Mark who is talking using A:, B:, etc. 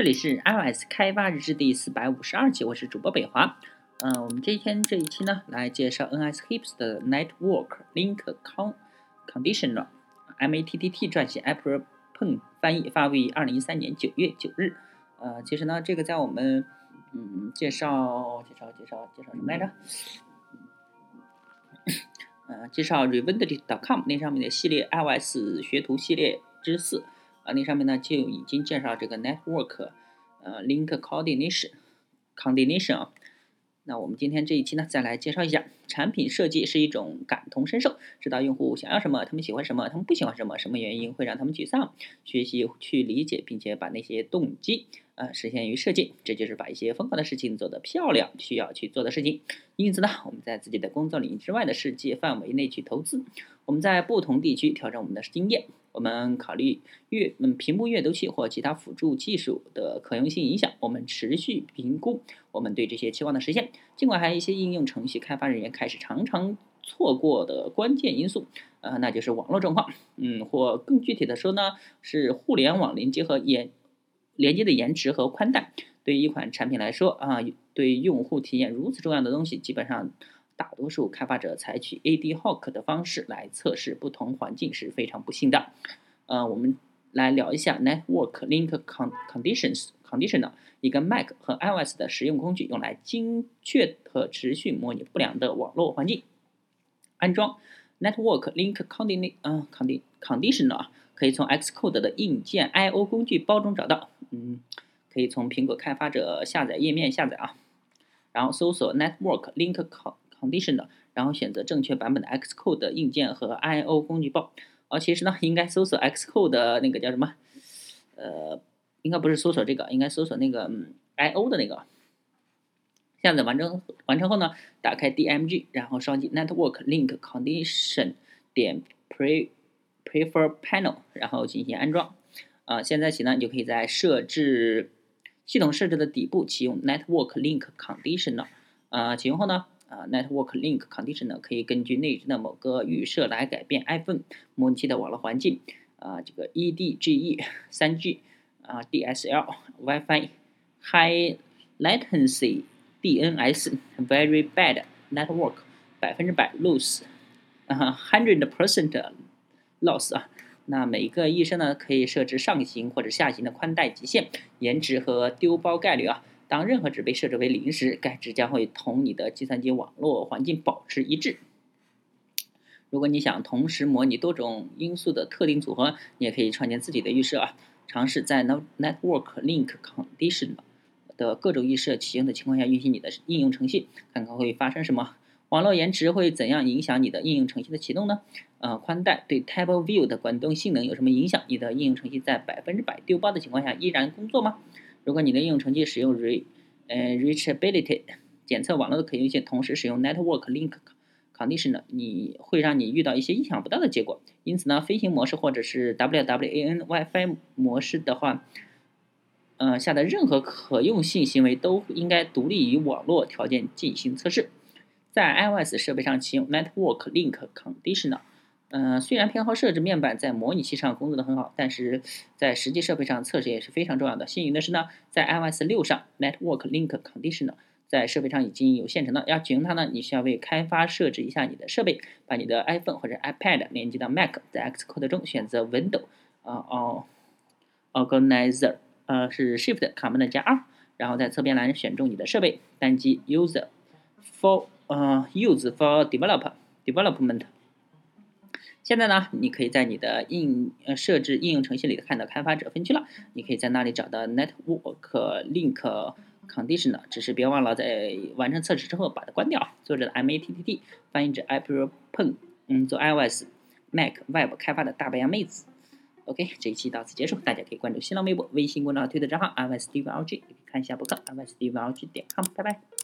A: 这里是 iOS 开发日志第四百五十二期，我是主播北华。嗯，我们这一天这一期呢，来介绍 NSHIPS 的 Network Link Conditioner，MATTT 撰写，April Peng 翻译，发布于二零一三年九月九日。呃，其实呢，这个在我们嗯介绍介绍介绍介绍什么来着？呃，介绍 Revended.com 那上面的系列 iOS 学徒系列之四。那上面呢就已经介绍这个 network，呃，link coordination，coordination 啊。那我们今天这一期呢，再来介绍一下产品设计是一种感同身受，知道用户想要什么，他们喜欢什么，他们不喜欢什么，什么原因会让他们沮丧，学习去理解，并且把那些动机。呃，实现于设计，这就是把一些疯狂的事情做得漂亮需要去做的事情。因此呢，我们在自己的工作领域之外的世界范围内去投资。我们在不同地区调整我们的经验。我们考虑阅嗯屏幕阅读器或其他辅助技术的可用性影响。我们持续评估我们对这些期望的实现。尽管还有一些应用程序开发人员开始常常错过的关键因素，呃，那就是网络状况。嗯，或更具体的说呢，是互联网连接和延。连接的延迟和宽带，对于一款产品来说啊，对用户体验如此重要的东西，基本上大多数开发者采取 ad hoc 的方式来测试不同环境是非常不幸的。呃，我们来聊一下 Network Link Conditions Conditional 一个 Mac 和 iOS 的实用工具，用来精确和持续模拟不良的网络环境。安装 Network Link Condi 嗯 Condi Conditioner 可以从 Xcode 的硬件 I/O 工具包中找到。嗯，可以从苹果开发者下载页面下载啊，然后搜索 Network Link Conditioner，然后选择正确版本的 Xcode 硬件和 I/O 工具包。啊，其实呢，应该搜索 Xcode 的那个叫什么？呃，应该不是搜索这个，应该搜索那个嗯 I/O 的那个。下载完成完成后呢，打开 DMG，然后双击 Network Link Condition 点 Pre Prefer Panel，然后进行安装。啊，现在起呢，你就可以在设置系统设置的底部启用 Network Link Conditioner。啊，启用后呢，啊，Network Link Conditioner 可以根据内置的某个预设来改变 iPhone 模拟器的网络环境。啊，这个 eDGE、3G、啊 DSL、WiFi、High Latency、DNS、Very Bad Network、百分之百 loss、啊 hundred percent loss 啊。那每一个医生呢，可以设置上行或者下行的宽带极限、延迟和丢包概率啊。当任何值被设置为零时，该值将会同你的计算机网络环境保持一致。如果你想同时模拟多种因素的特定组合，你也可以创建自己的预设啊。尝试在 Network Link Condition 的各种预设启用的情况下运行你的应用程序，看看会发生什么。网络延迟会怎样影响你的应用程序的启动呢？呃，宽带对 Table View 的滚动性能有什么影响？你的应用程序在百分之百丢包的情况下依然工作吗？如果你的应用程序使用 Re 呃 Reachability 检测网络的可用性，同时使用 Network Link Condition，你会让你遇到一些意想不到的结果。因此呢，飞行模式或者是 WWAN WiFi 模式的话，呃，下的任何可用性行为都应该独立于网络条件进行测试。在 iOS 设备上启用 Network Link Conditioner，嗯，虽然偏好设置面板在模拟器上工作的很好，但是在实际设备上测试也是非常重要的。幸运的是呢，在 iOS 六上 Network Link Conditioner 在设备上已经有现成的。要启用它呢，你需要为开发设置一下你的设备，把你的 iPhone 或者 iPad 连接到 Mac，在 Xcode 中选择 Window，啊哦，Organizer，呃是 Shift Command 加 R，然后在侧边栏选中你的设备，单击 User for 呃，use for develop development。现在呢，你可以在你的应呃设置应用程序里看到开发者分区了，你可以在那里找到 network link conditioner，只是别忘了在完成测试之后把它关掉。作者的 M A T T T，翻译者 April Peng，嗯，做 iOS、Mac、Web 开发的大白杨妹子。OK，这一期到此结束，大家可以关注新浪微博、微信公众号、推特账号 iOS D V L G，可以看一下博客 iOS D V L G 点 com，拜拜。